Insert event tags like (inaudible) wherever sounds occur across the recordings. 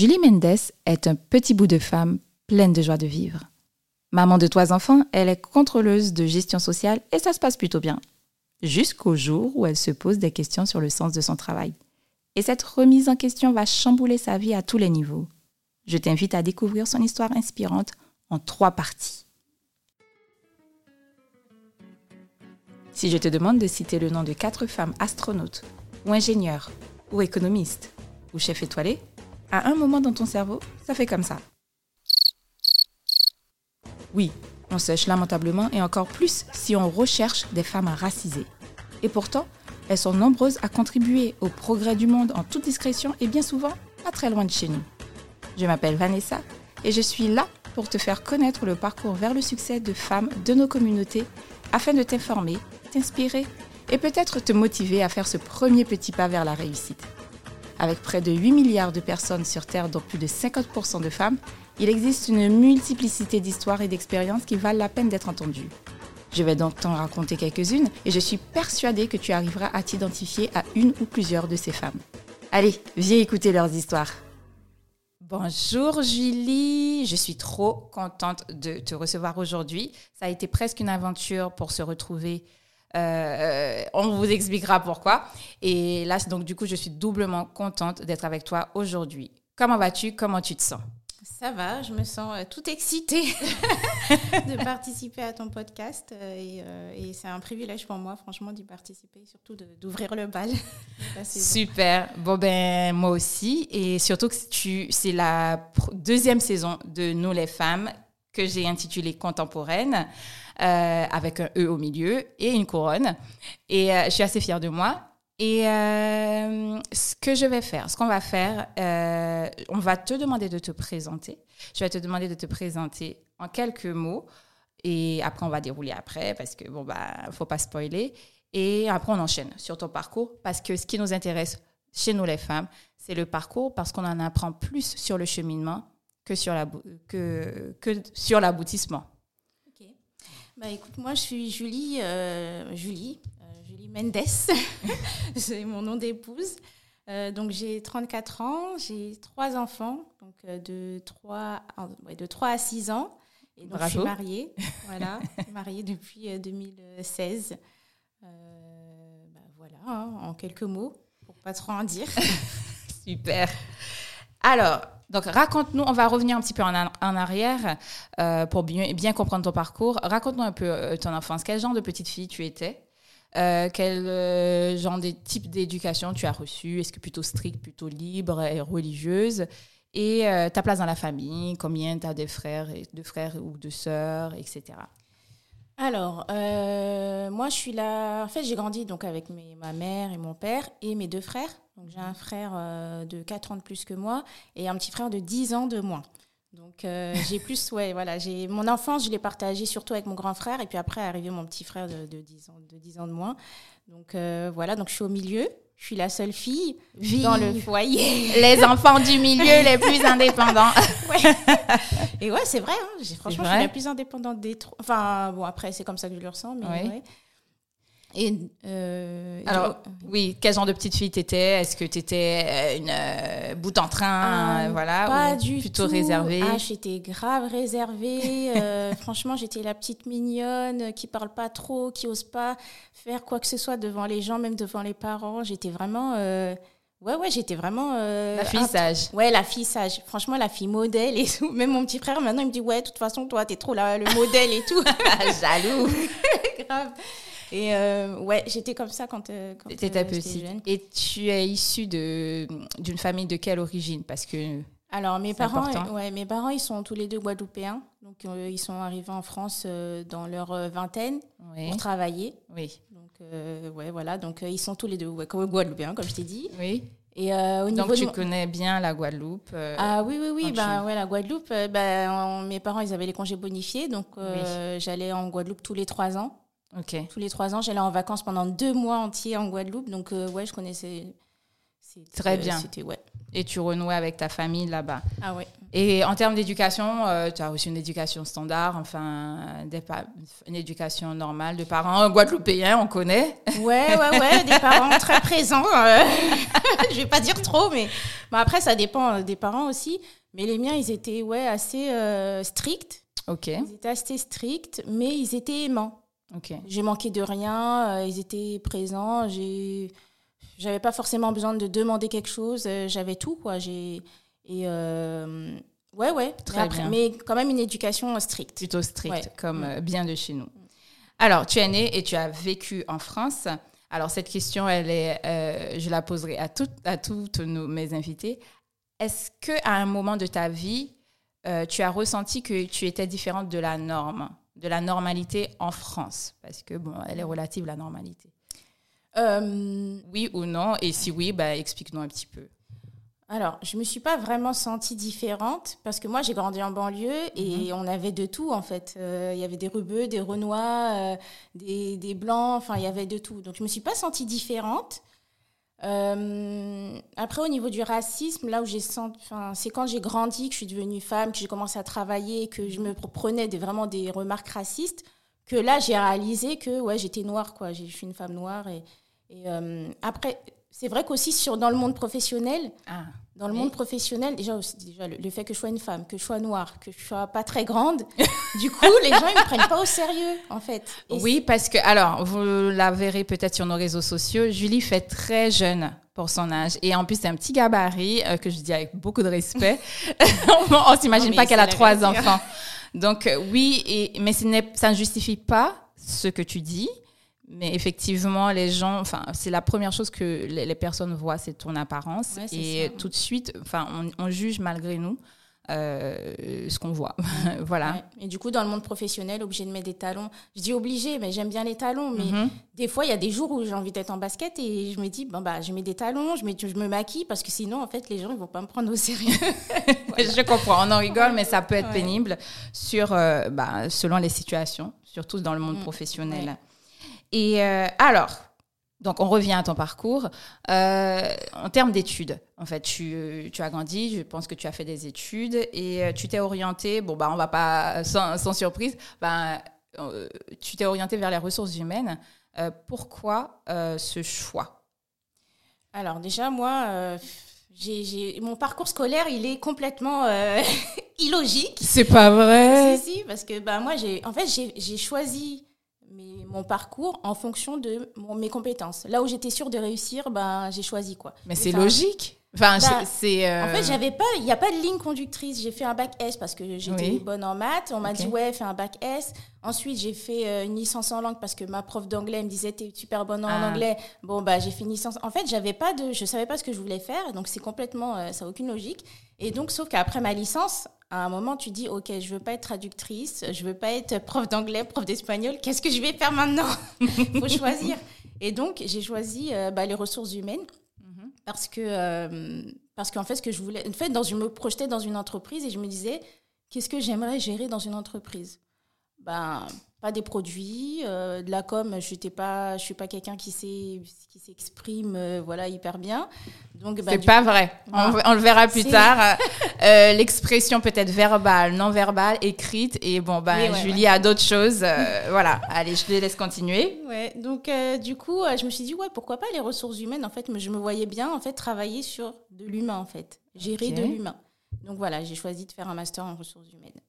Julie Mendes est un petit bout de femme pleine de joie de vivre. Maman de trois enfants, elle est contrôleuse de gestion sociale et ça se passe plutôt bien. Jusqu'au jour où elle se pose des questions sur le sens de son travail. Et cette remise en question va chambouler sa vie à tous les niveaux. Je t'invite à découvrir son histoire inspirante en trois parties. Si je te demande de citer le nom de quatre femmes astronautes, ou ingénieurs, ou économistes, ou chefs étoilés, à un moment dans ton cerveau, ça fait comme ça. Oui, on sèche lamentablement et encore plus si on recherche des femmes racisées. Et pourtant, elles sont nombreuses à contribuer au progrès du monde en toute discrétion et bien souvent pas très loin de chez nous. Je m'appelle Vanessa et je suis là pour te faire connaître le parcours vers le succès de femmes de nos communautés afin de t'informer, t'inspirer et peut-être te motiver à faire ce premier petit pas vers la réussite. Avec près de 8 milliards de personnes sur Terre, dont plus de 50% de femmes, il existe une multiplicité d'histoires et d'expériences qui valent la peine d'être entendues. Je vais donc t'en raconter quelques-unes et je suis persuadée que tu arriveras à t'identifier à une ou plusieurs de ces femmes. Allez, viens écouter leurs histoires. Bonjour Julie, je suis trop contente de te recevoir aujourd'hui. Ça a été presque une aventure pour se retrouver euh, on vous expliquera pourquoi. Et là, donc, du coup, je suis doublement contente d'être avec toi aujourd'hui. Comment vas-tu? Comment tu te sens? Ça va, je me sens euh, tout excitée (laughs) de participer à ton podcast. Euh, et, c'est un privilège pour moi, franchement, d'y participer, surtout d'ouvrir le bal. (laughs) Super. Bon, ben, moi aussi. Et surtout que c'est la deuxième saison de Nous les femmes que j'ai intitulée Contemporaine. Euh, avec un E au milieu et une couronne. Et euh, je suis assez fière de moi. Et euh, ce que je vais faire, ce qu'on va faire, on va te demander de te présenter. Je vais te demander de te présenter en quelques mots. Et après, on va dérouler après parce que, bon, bah, faut pas spoiler. Et après, on enchaîne sur ton parcours parce que ce qui nous intéresse chez nous, les femmes, c'est le parcours parce qu'on en apprend plus sur le cheminement que sur l'aboutissement. Que, que sur bah, écoute, moi je suis Julie, euh, Julie, euh, Julie Mendes, (laughs) c'est mon nom d'épouse. Euh, donc j'ai 34 ans, j'ai trois enfants, donc de 3, de 3 à 6 ans. Et donc je suis mariée, voilà, mariée depuis 2016. Bah, voilà, hein, en quelques mots, pour pas trop en dire. (laughs) Super. Alors, donc, raconte-nous, on va revenir un petit peu en, arrière euh, pour bien, comprendre ton parcours. Raconte-nous un peu euh, ton enfance. Quel genre de petite fille tu étais? Euh, Quel genre de type d'éducation tu as reçu? Est-ce que plutôt stricte, plutôt libre et religieuse? Et ta place dans la famille Combien tu as de frères, et, de frères ou de sœurs, etc. Alors, moi, je suis là. En fait, j'ai grandi donc avec ma mère et mon père et mes deux frères j'ai un frère euh, de 4 ans de plus que moi et un petit frère de 10 ans de moins. Donc euh, (laughs) j'ai plus, ouais, voilà, j'ai mon enfance, je l'ai partagée surtout avec mon grand frère et puis après est arrivé mon petit frère de, 10 ans, de 10 ans de moins. Donc euh, voilà, donc je suis au milieu. Je suis la seule fille dans le foyer. (laughs) Les enfants du milieu les plus indépendants. (laughs) Et ouais, c'est vrai. Hein, franchement, je suis la plus indépendante des trois. Enfin, bon, après, c'est comme ça que je le ressens. Mais ouais. Et euh, Alors, oui, quel genre de petite fille t'étais? Est-ce que t'étais euh, une euh, bout en train, euh, voilà, pas du plutôt réservée? Ah, j'étais grave réservée. (laughs) franchement, j'étais la petite mignonne qui parle pas trop, qui ose pas faire quoi que ce soit devant les gens, même devant les parents. J'étais vraiment. Ouais, ouais, j'étais vraiment. la fille sage. Ouais, la fille sage. Franchement, la fille modèle et tout. Même mon petit frère, maintenant, il me dit Ouais, de toute façon, toi, t'es trop là, le modèle et tout. (laughs) Jaloux. (laughs) grave. Et euh, ouais, j'étais comme ça quand, euh, quand étais euh, petite. Et tu es issue d'une famille de quelle origine? Parce que alors mes parents, ouais, mes parents, ils sont tous les deux guadeloupéens, donc ils sont arrivés en France dans leur vingtaine pour travailler. Oui. Donc ouais, voilà, donc ils sont tous les deux ouais, guadeloupéens, comme je t'ai dit. Oui. Et au niveau donc tu connais bien la Guadeloupe Ah oui, oui, oui. Ben, ouais, la Guadeloupe, ben, mes parents, ils avaient les congés bonifiés, donc j'allais en Guadeloupe tous les trois ans. Tous les trois ans, j'allais en vacances pendant deux mois entiers en Guadeloupe. Donc, euh, ouais, je connaissais. Très bien. Ouais. Et tu renouais avec ta famille là-bas. Ah ouais. Et en termes d'éducation, euh, tu as reçu une éducation standard, enfin, des une éducation normale de parents guadeloupéens, on connaît. Ouais, ouais, ouais, (laughs) des parents très présents. Euh, (laughs) je vais pas dire trop, mais bon, après, ça dépend des parents aussi. Mais les miens, ils étaient ouais, assez stricts. Ok. Ils étaient assez stricts, mais ils étaient aimants. J'ai manqué de rien, ils étaient présents, j'ai j'avais pas forcément besoin de demander quelque chose, euh, j'avais tout quoi. J'ai et euh, ouais ouais. Très bien. Mais quand même une éducation stricte. Plutôt stricte, comme mm. euh, bien de chez nous. Alors tu es née et tu as vécu en France. Alors cette question, elle est, je la poserai à toutes à toutes nos, mes invités. Est-ce que à un moment de ta vie, tu as ressenti que tu étais différente de la norme, de la normalité en France, parce que bon, elle est relative la normalité. Euh, oui ou non Et si oui, bah, explique-nous un petit peu. Alors, je me suis pas vraiment sentie différente parce que moi, j'ai grandi en banlieue et mhm. on avait de tout en fait. Euh, il y avait des rebeux, des renois, euh, des, des, blancs, enfin, il y avait de tout. Donc, je me suis pas sentie différente. Après, au niveau du racisme, là où j'ai senti, c'est quand j'ai grandi, que je suis devenue femme, que j'ai commencé à travailler, que je me prenais vraiment des remarques racistes, que là, j'ai réalisé que ouais, j'étais noire, quoi. Je suis une femme noire et euh, après, c'est vrai qu'aussi sur, dans le monde professionnel, ah, dans le monde professionnel, déjà, aussi, déjà le, fait que je sois une femme, que je sois noire, que je sois pas très grande, (laughs) du coup, les gens ils me prennent pas au sérieux, en fait. oui, parce que alors, vous la verrez peut-être sur nos réseaux sociaux, Julie fait très jeune pour son âge et en plus c'est un petit gabarit euh, que je dis avec beaucoup de respect. (laughs) on, s'imagine pas qu'elle a trois enfants. Donc euh, oui, et, mais ce ça ne justifie pas ce que tu dis. Mais effectivement, les gens, enfin, c'est la première chose que les, personnes voient, c'est ton apparence. et tout de suite, enfin, on, juge malgré nous euh, ce qu'on voit. (laughs) voilà. Et du coup, dans le monde professionnel, obligé de mettre des talons. Je dis obligé, mais j'aime bien les talons. Mais mhm. des fois, il y a des jours où j'ai envie d'être en basket et je me dis, bon, bah, je mets des talons, je, mets, je me maquille parce que sinon, en fait, les gens, ils vont pas me prendre au sérieux. (laughs) Je comprends, on en rigole, mais ça peut être pénible sur, euh, bah, selon les situations, surtout dans le monde mm. professionnel. Et euh, alors, donc on revient à ton parcours. Euh, en termes d'études, en fait, tu, tu, as grandi, je pense que tu as fait des études et euh, tu t'es orienté, bon, bah, on va pas, sans, surprise, bah, tu t'es orienté vers les ressources humaines. pourquoi ce choix? Alors déjà, moi, j'ai, mon parcours scolaire, il est complètement (laughs) illogique. C'est pas vrai Si, si, parce que bah, moi, j'ai, en fait, j'ai choisi mon parcours en fonction de mes compétences. Là où j'étais sûre de réussir, ben, j'ai choisi quoi. Mais c'est logique. Enfin, bah, c'est. En fait, j'avais pas, il n'y a pas de ligne conductrice. J'ai fait un bac S parce que j'étais bonne en maths. On m'a dit ouais, fais un bac S. Ensuite, j'ai fait euh, une licence en langue parce que ma prof d'anglais me disait t'es super bonne en ah. anglais. Bon bah j'ai fait une licence. En fait, j'avais pas de, je savais pas ce que je voulais faire. Donc c'est complètement, euh, ça n'a aucune logique. Et donc sauf qu'après ma licence, à un moment, tu dis, OK, je veux pas être traductrice, je veux pas être prof d'anglais, prof d'espagnol. Qu'est-ce que je vais faire maintenant Il (laughs) faut choisir. Et donc, j'ai choisi euh, bah, les ressources humaines mhm. parce que euh, parce qu'en fait, ce que je voulais, en fait, dans, je me projetais dans une entreprise et je me disais, qu'est-ce que j'aimerais gérer dans une entreprise? Ben, pas des produits, euh, de la com, je n'étais pas, je suis pas quelqu'un qui sait qui s'exprime euh, voilà hyper bien. Donc bah, c'est pas vrai. On, le verra plus tard. (laughs) Euh, l'expression peut être verbale, non verbale, écrite et bon ben Julie a d'autres choses. (laughs) voilà. Allez, je te laisse continuer. Ouais. Donc du coup, je me suis dit ouais pourquoi pas les ressources humaines en fait. Je me voyais bien en fait travailler sur de l'humain en fait, gérer de l'humain. Donc voilà, j'ai choisi de faire un master en ressources humaines.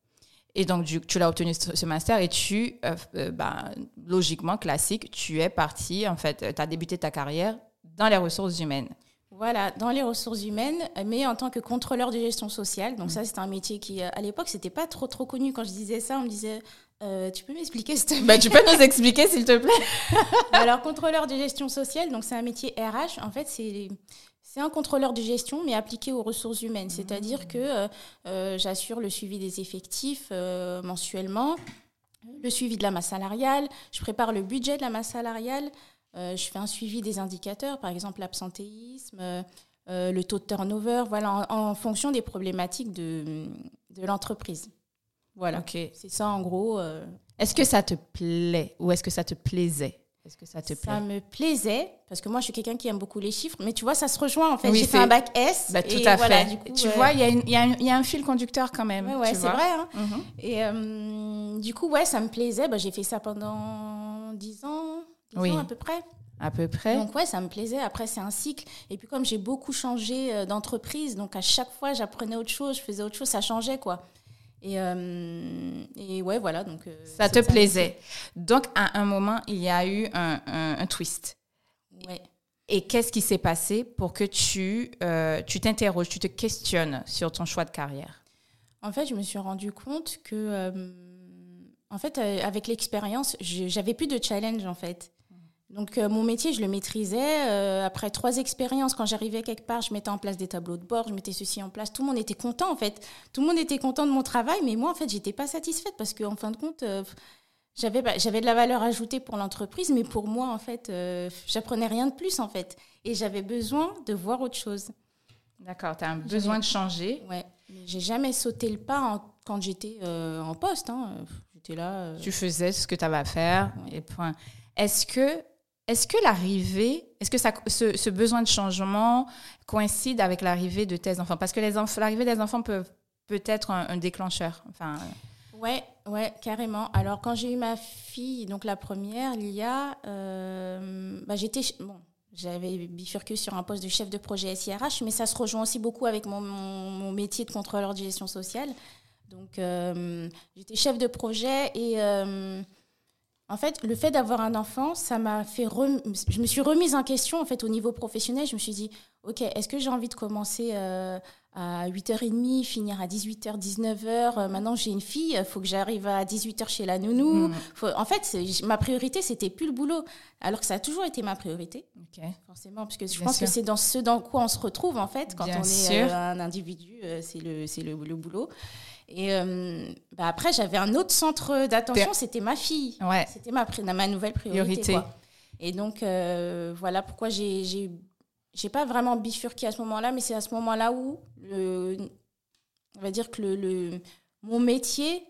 Et donc, tu l'as obtenu ce master et tu, euh, euh, ben, logiquement, classique, tu es parti, en fait, tu as débuté ta carrière dans les ressources humaines. Voilà, dans les ressources humaines, mais en tant que contrôleur de gestion sociale. Donc, ça, c'est un métier qui, euh, à l'époque, c'était pas trop, trop connu. Quand je disais ça, on me disait Tu peux m'expliquer, s'il te plaît bah, Tu peux nous expliquer, s'il te plaît (laughs) Alors, contrôleur de gestion sociale, donc c'est un métier RH. En fait, c'est c'est un contrôleur de gestion, mais appliqué aux ressources humaines. C'est-à-dire que euh, euh, j'assure le suivi des effectifs euh, mensuellement, le suivi de la masse salariale, je prépare le budget de la masse salariale, je fais un suivi des indicateurs, par exemple l'absentéisme, le taux de turnover, voilà, en, fonction des problématiques de, de l'entreprise. Voilà, Ok. c'est ça en gros. Est-ce que ça te plaît ou est-ce que ça te plaisait? Est-ce que ça te plaît? Ça me plaisait, parce que moi, je suis quelqu'un qui aime beaucoup les chiffres. Mais tu vois, ça se rejoint, en fait. Oui, J'ai fait un bac S. Bah, tout et à voilà, fait. du coup, tu euh, vois, il y, a y un- il y a un fil conducteur quand même. Ouais, ouais, c'est vrai. hein. Mhm. Et euh, du coup, ouais, ça me plaisait. Bah, j'ai fait ça pendant 10 ans, 10 Oui. ans à peu près. À peu près. Donc ouais, ça me plaisait. Après, c'est un cycle. Et puis comme j'ai beaucoup changé euh, d'entreprise, donc à chaque fois, j'apprenais autre chose, je faisais autre chose, ça changeait quoi. Et, euh, et ouais, voilà. Donc euh, ça te plaisait. Donc, à un moment, il y a eu un, un- un twist. Ouais. Et qu'est-ce qui s'est passé pour que tu euh, tu t'interroges, tu te questionnes sur ton choix de carrière? En fait, je me suis rendu compte que, euh, en fait, avec l'expérience, j'avais plus de challenge en fait. Donc euh, mon métier, je le maîtrisais. Euh, après trois expériences, quand j'arrivais quelque part, je mettais en place des tableaux de bord, je mettais ceci en place. Tout le monde était content en fait. Tout le monde était content de mon travail, mais moi en fait, j'étais pas satisfaite parce qu'en fin de compte, euh, j'avais j'avais de la valeur ajoutée pour l'entreprise, mais pour moi en fait, j'apprenais rien de plus en fait. Et j'avais besoin de voir autre chose. D'accord, tu as un besoin de changer. Ouais, j'ai jamais sauté le pas en- quand j'étais en poste. hein. J'étais là. Tu faisais ce que tu avais à faire Ouais. et point. Est-ce que, est que l'arrivée, est-ce que ça, ce, besoin de changement coïncide avec l'arrivée de tes enfants? Parce que l'arrivée des enfants peut, peut être un, déclencheur. Enfin, Ouais, ouais, carrément. Alors quand j'ai eu ma fille, donc la première, Lia, euh, bah, j'étais bon, j'avais bifurqué sur un poste de chef de projet SIRH, mais ça se rejoint aussi beaucoup avec mon métier de contrôleur de gestion sociale. Donc euh, j'étais chef de projet et euh, en fait, le fait d'avoir un enfant, ça m'a fait. rem- Je me suis remise en question en fait au niveau professionnel. Je me suis dit, ok, est-ce que j'ai envie de commencer euh, à 8h30, finir à 18h, 19h Euh, Maintenant, j'ai une fille, il faut que j'arrive à 18h chez la nounou. Mm. Faut- En fait, ma priorité, c'était plus le boulot, alors que ça a toujours été ma priorité, ok. forcément, parce que je Bien pense sûr. que c'est dans ce dans quoi on se retrouve en fait quand Bien on est euh, un individu, euh, c'est le c'est le, le boulot. Et euh, bah, après, j'avais un autre centre d'attention, c'était ma fille. Ouais. C'était ma, nouvelle priorité. Priorité. quoi. Et donc, euh, voilà pourquoi j'ai j'ai pas vraiment bifurqué à ce moment-là, mais c'est à ce moment-là où, le, on va dire que le, le- mon métier,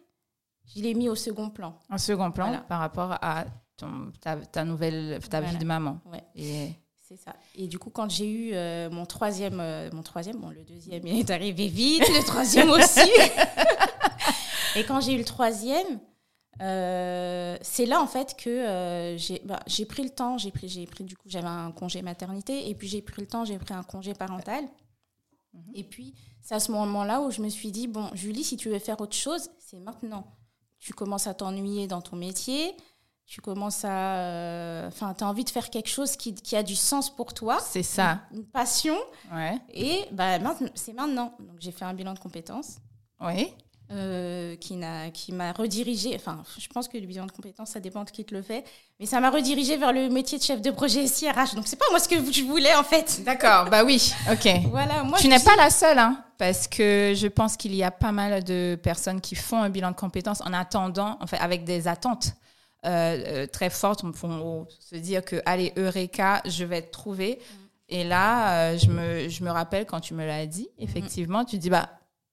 je l'ai mis au second plan. En second plan Voilà. par rapport à ton, ta, ta nouvelle, ta vie de maman. Ouais. Et C'est ça. Et du coup, quand j'ai eu euh, mon troisième, euh, mon troisième, bon, le deuxième est arrivé vite, le troisième (laughs) aussi. (laughs) et quand j'ai eu le troisième, euh, c'est là en fait que j'ai bah, j'ai pris le temps, j'ai pris, j'ai pris du coup, j'avais un congé maternité, et puis j'ai pris le temps, j'ai pris un congé parental. Et puis, c'est à ce moment-là où je me suis dit, bon, Julie, si tu veux faire autre chose, c'est maintenant. Tu commences à t'ennuyer dans ton métier, tu commences à... euh, Enfin, tu as envie de faire quelque chose qui, qui a du sens pour toi, c'est ça. une passion, Ouais. et bah, c'est maintenant. Donc, j'ai fait un bilan de compétences Oui. euh, qui m'a redirigé. Enfin, je pense que le bilan de compétences, ça dépend de qui te le fait, mais ça m'a redirigé vers le métier de chef de projet SIRH. Donc, c'est pas moi ce que je voulais, en fait. D'accord. bah oui. Ok. Voilà, moi, tu n'es pas la seule, hein, parce que je pense qu'il y a pas mal de personnes qui font un bilan de compétences en attendant, en fait, avec des attentes euh, euh, très fortes pour se dire que, allez, Eureka, je vais te trouver. Et là, euh, je, me, je me rappelle quand tu me l'as dit, effectivement, tu dis, bah,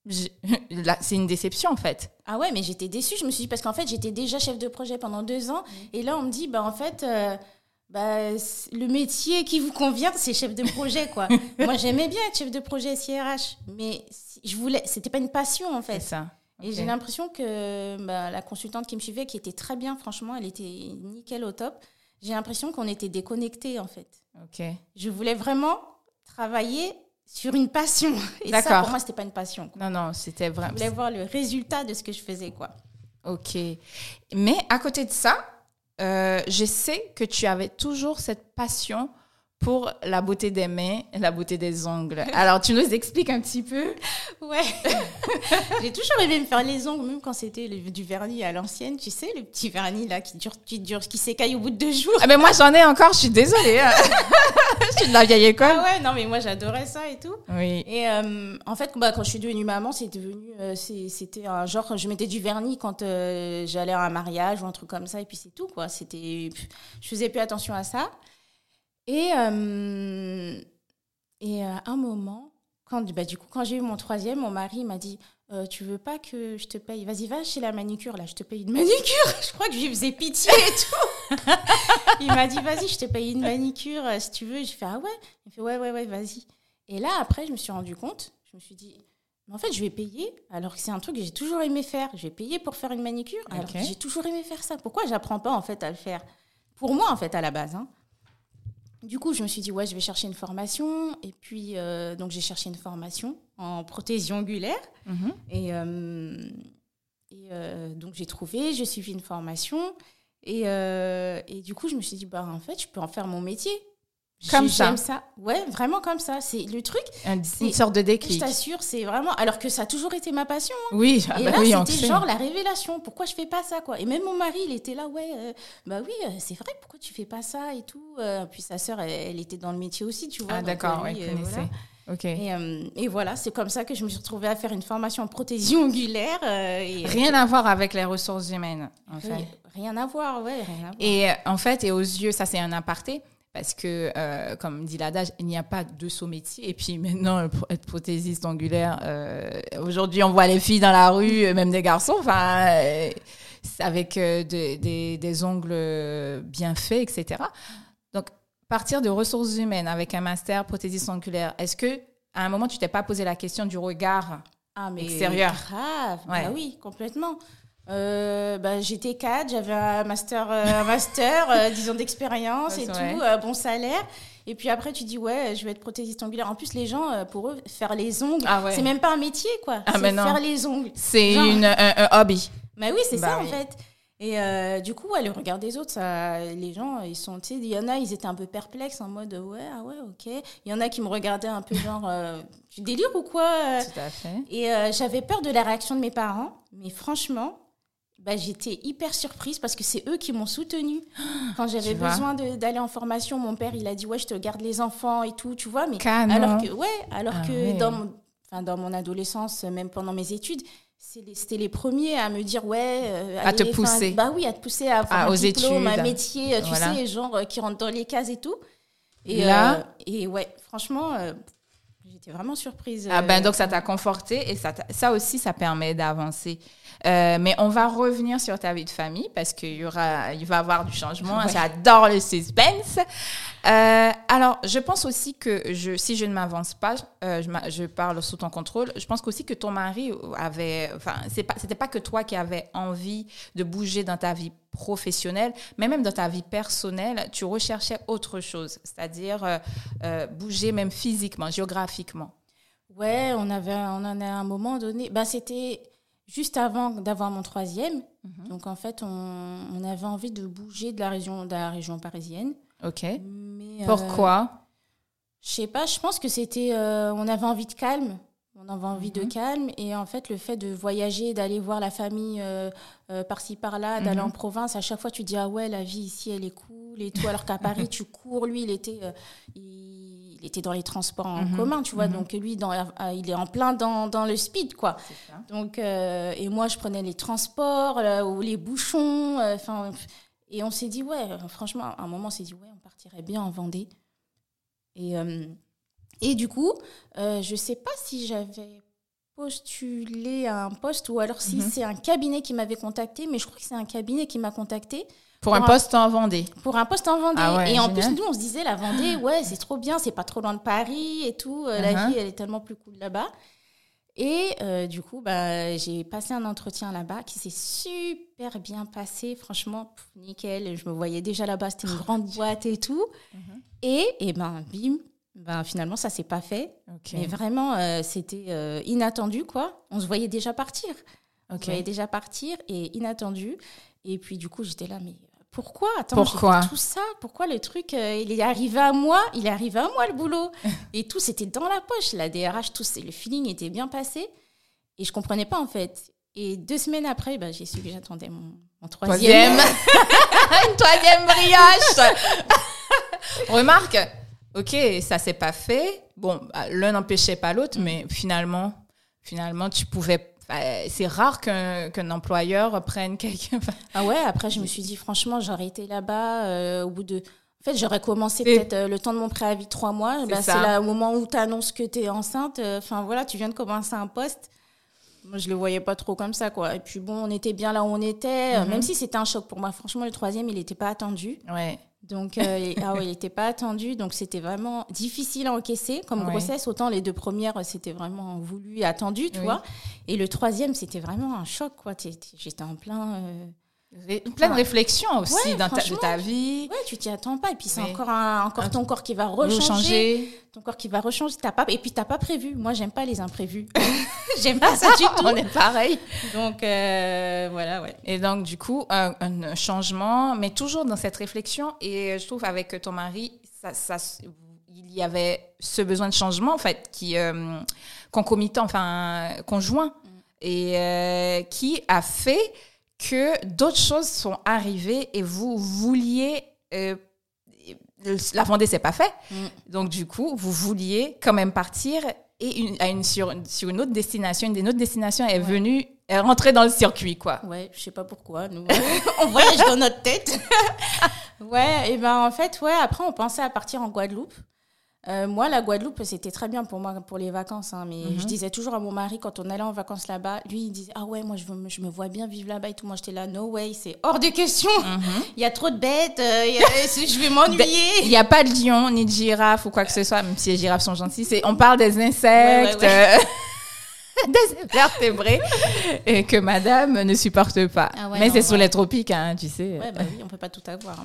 (laughs) c'est une déception, en fait. Ah ouais, mais j'étais déçue. Je me suis dit, parce qu'en fait, j'étais déjà chef de projet pendant deux ans. Et là, on me dit, bah, en fait, euh, bah, le métier qui vous convient, c'est chef de projet, quoi. (laughs) Moi, j'aimais bien être chef de projet SIRH. Mais je voulais, c'était pas une passion, en C'est fait. Et j'ai l'impression que bah, la consultante qui me suivait, qui était très bien, franchement, elle était nickel au top. J'ai l'impression qu'on était déconnectés, en fait. Ok. Je voulais vraiment travailler sur une passion. (laughs) Et ça, pour moi, c'était pas une passion. quoi. Non, non, c'était Je vraiment. voulais voir le résultat de ce que je faisais, quoi. Ok. Mais à côté de ça, euh, je sais que tu avais toujours cette passion pour la beauté des mains et la beauté des ongles. (laughs) Alors, tu nous expliques un petit peu Ouais. (laughs) J'ai toujours aimé me faire les ongles, même quand c'était du vernis à l'ancienne, tu sais, le petit vernis là qui dure, qui dure, qui s'écaille au bout de deux jours. Ah, ben moi, j'en ai encore, je suis désolée. hein. (laughs) je suis de la vieille école. Ah ouais, non mais moi j'adorais ça et tout. Oui. Et euh, en fait, bah, quand je suis devenue maman, c'est devenu, euh, c'était un genre, je mettais du vernis quand euh, j'allais à un mariage ou un truc comme ça, et puis c'est tout quoi. C'était, je faisais plus attention à ça. Et euh, et à un moment, quand bah, du coup quand j'ai eu mon troisième, mon mari m'a dit, euh, tu veux pas que je te paye? Vas-y, va chez la manicure là, je te paye une manicure. (laughs) je crois que je lui faisais pitié et tout. (laughs) il m'a dit, vas-y, je te paye une manicure euh, si tu veux. Je fais, ah ouais? Il fait, ouais, ouais, ouais, vas-y. Et là, après, je me suis rendu compte, je me suis dit, mais en fait, je vais payer alors que c'est un truc que j'ai toujours aimé faire. Je vais payer pour faire une manicure alors que j'ai toujours aimé faire ça. Pourquoi j'apprends pas en fait à le faire? Pour moi, en fait, à la base. hein. Du coup, je me suis dit, ouais, je vais chercher une formation. Et puis, euh, donc, j'ai cherché une formation en prothésie ongulaire. Mhm. Et, euh, et, euh, donc, j'ai trouvé, j'ai suivi une formation. Et, et du coup, je me suis dit, bah, en fait, je peux en faire mon métier. Comme ça. Ça. Ouais, vraiment comme ça. C'est le truc. Un- Une sorte de Je déclic. t'assure, c'est vraiment. Alors que ça a toujours été ma passion. Oui, ah et bah là, oui, on c'était genre la révélation. Pourquoi je fais pas ça, quoi? Et même mon mari, il était là, ouais, euh, bah oui, euh, c'est vrai. Pourquoi tu fais pas ça et tout Euh, Puis sa sœur, elle, elle était dans le métier aussi, tu vois. Ah d'accord, ouais, je voilà. Et, euh, et voilà, c'est comme ça que je me suis retrouvée à faire une formation en prothésie ongulaire. euh, et, Rien à voir avec les ressources humaines, en fait. Rien- Rien à voir, ouais, rien à voir. Et en fait, et aux yeux, ça c'est un aparté, parce que, euh, comme dit l'adage, il n'y a pas de saut métier. Et puis maintenant, être prothésiste angulaire, euh, aujourd'hui, on voit les filles dans la rue, euh, même des garçons, enfin, euh, avec de- des, des ongles bien faits, etc. Donc, partir de ressources humaines avec un master prothésiste angulaire, est-ce que à un moment, tu t'es pas posé la question du regard Ah, mais extérieur? Grave, Ouais. bah oui, complètement. Euh, bah, j'étais cadre, j'avais un master, euh, un master euh, 10 ans d'expérience et c'est tout, vrai. euh, bon salaire. Et puis après, tu dis, ouais, je vais être prothésiste angulaire. En plus, les gens, euh, pour eux, faire les ongles, Ah ouais. c'est même pas un métier, quoi. Ah, c'est faire les ongles. C'est un, un hobby. Bah oui, c'est Bah ça, oui. en fait. Et euh, du coup, ouais, le regard des autres, ça, les gens, ils sont, tu sais, il y en a, ils étaient un peu perplexes en mode, ouais, ah ouais, ok. Il y en a qui me regardaient un peu (laughs) genre, euh, tu délires ou quoi Tout à fait. Et euh, j'avais peur de la réaction de mes parents, mais franchement, bah, j'étais hyper surprise parce que c'est eux qui m'ont soutenue. (gasps) Quand j'avais besoin d'aller en formation, mon père, il a dit ouais, je te garde les enfants et tout, tu vois. Mais Canon. alors que ouais, alors Ah que ouais. dans mon, enfin dans mon adolescence, même pendant mes études. C'était les premiers à me dire ouais, euh, À te pousser. Bah oui, à te pousser à faire Ah, un aux diplôme, études. un métier, euh, tu Voilà. sais, genre euh, qui rentre dans les cases et tout. Et Là- euh, et ouais, franchement, j'étais vraiment surprise. Ah ben donc ça t'a conforté et ça, ça aussi ça permet d'avancer. Euh, mais on va revenir sur ta vie de famille parce qu'il y aura, il va y avoir du changement. Ouais. J'adore le suspense. Euh, alors je pense aussi que je, si je ne m'avance pas, euh, je, parle sous ton contrôle. Je pense aussi que ton mari avait, enfin c'est pas, c'était pas que toi qui avais envie de bouger dans ta vie professionnelle, mais même dans ta vie personnelle, tu recherchais autre chose, c'est-à-dire bouger même physiquement, géographiquement. Ouais, on avait, on en a à un moment donné. Bah, c'était juste avant d'avoir mon troisième. Mhm. Donc en fait, on, on avait envie de bouger de la région, de la région parisienne. Ok. Mais, euh, Pourquoi? Je sais pas. Je pense que c'était, euh, on avait envie de calme. On avait envie de Mhm. calme et en fait le fait de voyager, d'aller voir la famille euh, euh, par-ci par-là, d'aller Mhm. en province, à chaque fois tu dis ah ouais la vie ici elle est cool et tout, alors qu'à (laughs) Paris tu cours, lui il était, euh, il, il était dans les transports en Mhm. commun, tu vois, Mhm. donc lui dans, euh, il est en plein dans, dans le speed quoi. Donc, euh, et moi, je prenais les transports ou les bouchons. euh, Enfin, et on s'est dit, ouais, franchement, à un moment, on s'est dit, ouais, on partirait bien en Vendée. Et, et du coup, je sais pas si j'avais postulé à un poste ou alors si Mhm. c'est un cabinet qui m'avait contacté, mais je crois que c'est un cabinet qui m'a contacté Pour un Pour un- poste en Vendée. pour un poste en Vendée. Ah ouais, et en génial. plus, nous, on se disait, la Vendée, (gasps) ouais, c'est trop bien, c'est pas trop loin de Paris et tout. euh, La Uh-huh. vie, elle est tellement plus cool là-bas. Et euh, du coup, bah, j'ai passé un entretien là-bas qui s'est super bien passé. Franchement, pff, nickel. Je me voyais déjà là-bas, c'était une Oh, grande boîte et tout. Mhm. Et, et ben, bim, ben, finalement, ça s'est pas fait. Mais vraiment, euh, c'était euh, inattendu, quoi. On se voyait déjà partir. On se voyait déjà partir et inattendu. Et puis, du coup, j'étais là, mais pourquoi? Attends, Pourquoi? tout ça Pourquoi le truc, euh, il est arrivé à moi? Il est arrivé à moi, le boulot. (laughs) et tout, c'était dans la poche. La DRH, tout, le feeling était bien passé. Et je comprenais pas, en fait. Et deux semaines après, bah, j'ai su que j'attendais mon, mon troisième. Troisième. (laughs) Une troisième brioche. (laughs) Remarque, ok, ça s'est pas fait. Bon, bah, l'un n'empêchait pas l'autre, mais finalement, finalement, tu pouvais. Euh, C'est rare qu'un qu'un employeur prenne quelqu'un. (laughs) Ah ouais, après, je me suis dit, franchement, j'aurais été là-bas euh, au bout de. En fait, j'aurais commencé peut-être euh, le temps de mon préavis de trois mois. C'est Bah, c'est là au moment où tu annonces que tu es enceinte. euh, Enfin, voilà, tu viens de commencer un poste. Moi, je le voyais pas trop comme ça, quoi. Et puis bon, on était bien là où on était, Mhm. même si c'était un choc pour moi. Franchement, le troisième, il n'était pas attendu. Ouais. Donc, euh, il- ah ouais, il n'était pas attendu. Donc, c'était vraiment difficile à encaisser comme Ouais. grossesse. Autant les deux premières, c'était vraiment voulu et attendu, tu Oui. vois. Et le troisième, c'était vraiment un choc, quoi. J'étais en plein. euh, Ré- Plein de réflexions aussi Ouais, dans ta, de ta vie. Ouais, tu t'y attends pas. Et puis, c'est encore, un, encore ton corps qui va rechanger. Rechanger. Ton corps qui va rechanger. T'as pas, et puis, t'as pas prévu. Moi, j'aime pas les imprévus. (laughs) j'aime pas ça du (laughs) tout. On est pareil. Donc, euh, voilà, ouais. Et donc, du coup, un, un changement, mais toujours dans cette réflexion. Et je trouve avec ton mari, ça, ça, il y avait ce besoin de changement, en fait, qui euh, concomitant, enfin, conjoint, et euh, qui a fait que d'autres choses sont arrivées et vous vouliez. euh, la Vendée, c'est pas fait. Mm. Donc, du coup, vous vouliez quand même partir et une, à une, sur, sur une autre destination. Une des autres destinations est venue, est rentrée dans le circuit, quoi. Ouais, je sais pas pourquoi. Nous, (laughs) on voyage dans notre tête. (laughs) ouais, et ben en fait, ouais. Après, on pensait à partir en Guadeloupe. Euh, moi, la Guadeloupe, c'était très bien pour moi pour les vacances. hein, mais Mhm. je disais toujours à mon mari quand on allait en vacances là-bas, lui, il disait ah ouais, moi je, veux me- je me vois bien vivre là-bas et tout. Moi, j'étais là, no way, c'est hors de question. Mhm. (laughs) Il y a trop de bêtes, euh, a- je vais m'ennuyer. Il n'y a pas de lion ni de girafe ou quoi que ce soit, même si les girafes sont gentilles. On parle des insectes, Ouais, ouais, euh, (laughs) des invertébrés et que madame ne supporte pas. Ah ouais, Mais c'est sur les tropiques, hein, tu sais. Ouais, bah oui, on peut pas tout avoir.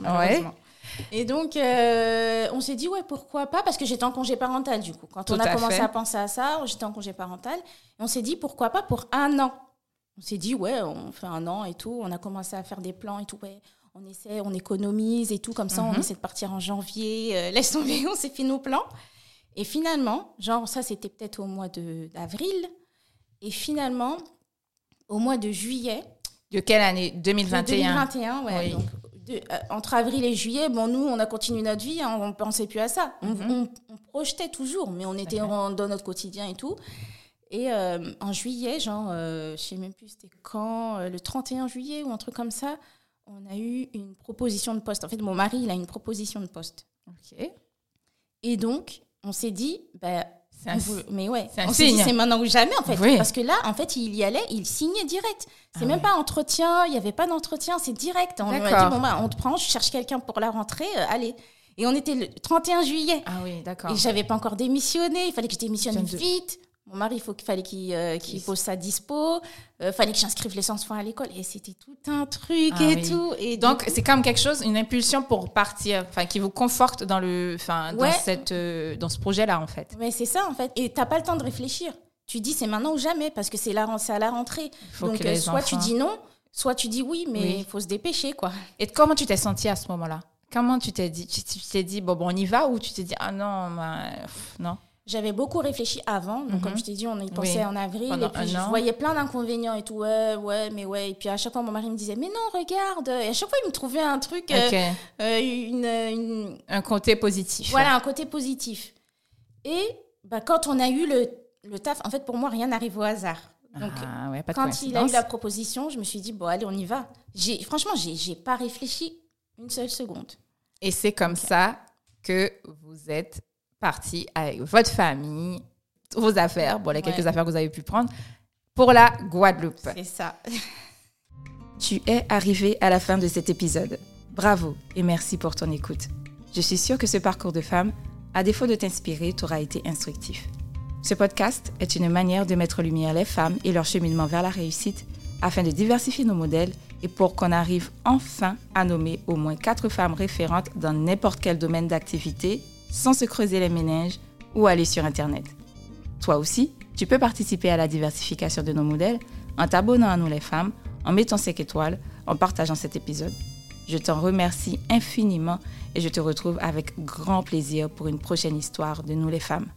Et donc, euh, on s'est dit, ouais, pourquoi pas Parce que j'étais en congé parental, du coup. Quand Tout on a à commencé fait. à penser à ça, j'étais en congé parental. Et on s'est dit, pourquoi pas pour un an On s'est dit, ouais, on fait un an et tout. On a commencé à faire des plans et tout. Ouais, on essaie, on économise et tout. Comme ça, on Mhm. essaie de partir en janvier. euh, (laughs) laisse tomber, on s'est fait nos plans. Et finalement, genre, ça, c'était peut-être au mois d'avril. Et finalement, au mois de juillet, De quelle année? 2021. 2021, ouais. Oui. Donc, de- euh, entre avril et juillet, bon, nous, on a continué notre vie, hein, on pensait plus à ça. On, Mhm. on- on projetait toujours, mais on était en- dans notre quotidien et tout. Et euh, en juillet, genre, euh, je sais même plus c'était quand, euh, le 31 juillet ou un truc comme ça, on a eu une proposition de poste. En fait, mon mari, il a une proposition de poste. Ok. Et donc, on s'est dit, bah, un- mais ouais, on dit c'est maintenant ou jamais en fait. Oui. Parce que là, en fait, il y allait, il signait direct. C'est Ah même ouais. pas entretien, il n'y avait pas d'entretien, c'est direct. On lui a dit, bon, bah, on te prend, je cherche quelqu'un pour la rentrée, euh, allez. Et on était le 31 juillet. Ah oui, d'accord. Et j'avais pas encore démissionné, il fallait que je démissionne vite. Mon mari, il faut qu'il fallait qu'il euh, qu'il pose sa dispo, il fallait que j'inscrive les enfants à l'école. Et c'était tout un truc Ah et oui. tout. Et Donc, c'est comme quelque chose, une impulsion pour partir, enfin, qui vous conforte dans le, enfin, dans cette, euh, dans ce projet-là, en fait. Mais c'est ça en fait. Et t'as pas le temps de réfléchir. Tu dis c'est maintenant ou jamais parce que c'est à la rentrée. Il faut Donc euh, soit tu dis non, soit tu dis oui, mais Oui. il faut se dépêcher quoi. Et comment tu t'es sentie à ce moment-là? Comment tu t'es dit Tu tu t'es dit, bon, bon, on y va ou tu t'es dit, ah non, ben, pff, non? J'avais beaucoup réfléchi avant, donc Mhm. comme je t'ai dit, on y pensait Oui. en avril Pendant et puis je an. voyais plein d'inconvénients et tout. Ouais, ouais, mais ouais. Et puis à chaque fois mon mari me disait mais non regarde. Et à chaque fois il me trouvait un truc, euh, euh, une, une- Un côté positif. voilà un côté positif. Et bah, quand on a eu le, le taf, en fait pour moi rien n'arrive au hasard. Donc ah ouais, pas de quand il a eu la proposition, je me suis dit, bon, allez, on y va. Franchement, j'ai, j'ai pas réfléchi une seule seconde. Et c'est comme ça que vous êtes parti avec votre famille, vos affaires, bon, les quelques Ouais. affaires que vous avez pu prendre, pour la Guadeloupe. C'est ça. (laughs) Tu es arrivé à la fin de cet épisode. Bravo et merci pour ton écoute. Je suis sûre que ce parcours de femme, à défaut de t'inspirer, t'aura été instructif. Ce podcast est une manière de mettre en lumière les femmes et leur cheminement vers la réussite afin de diversifier nos modèles et pour qu'on arrive enfin à nommer au moins quatre femmes référentes dans n'importe quel domaine d'activité sans se creuser les méninges ou aller sur Internet. Toi aussi, tu peux participer à la diversification de nos modèles en t'abonnant à nous les femmes, en mettant 5 étoiles, en partageant cet épisode. Je t'en remercie infiniment et je te retrouve avec grand plaisir pour une prochaine histoire de nous les femmes.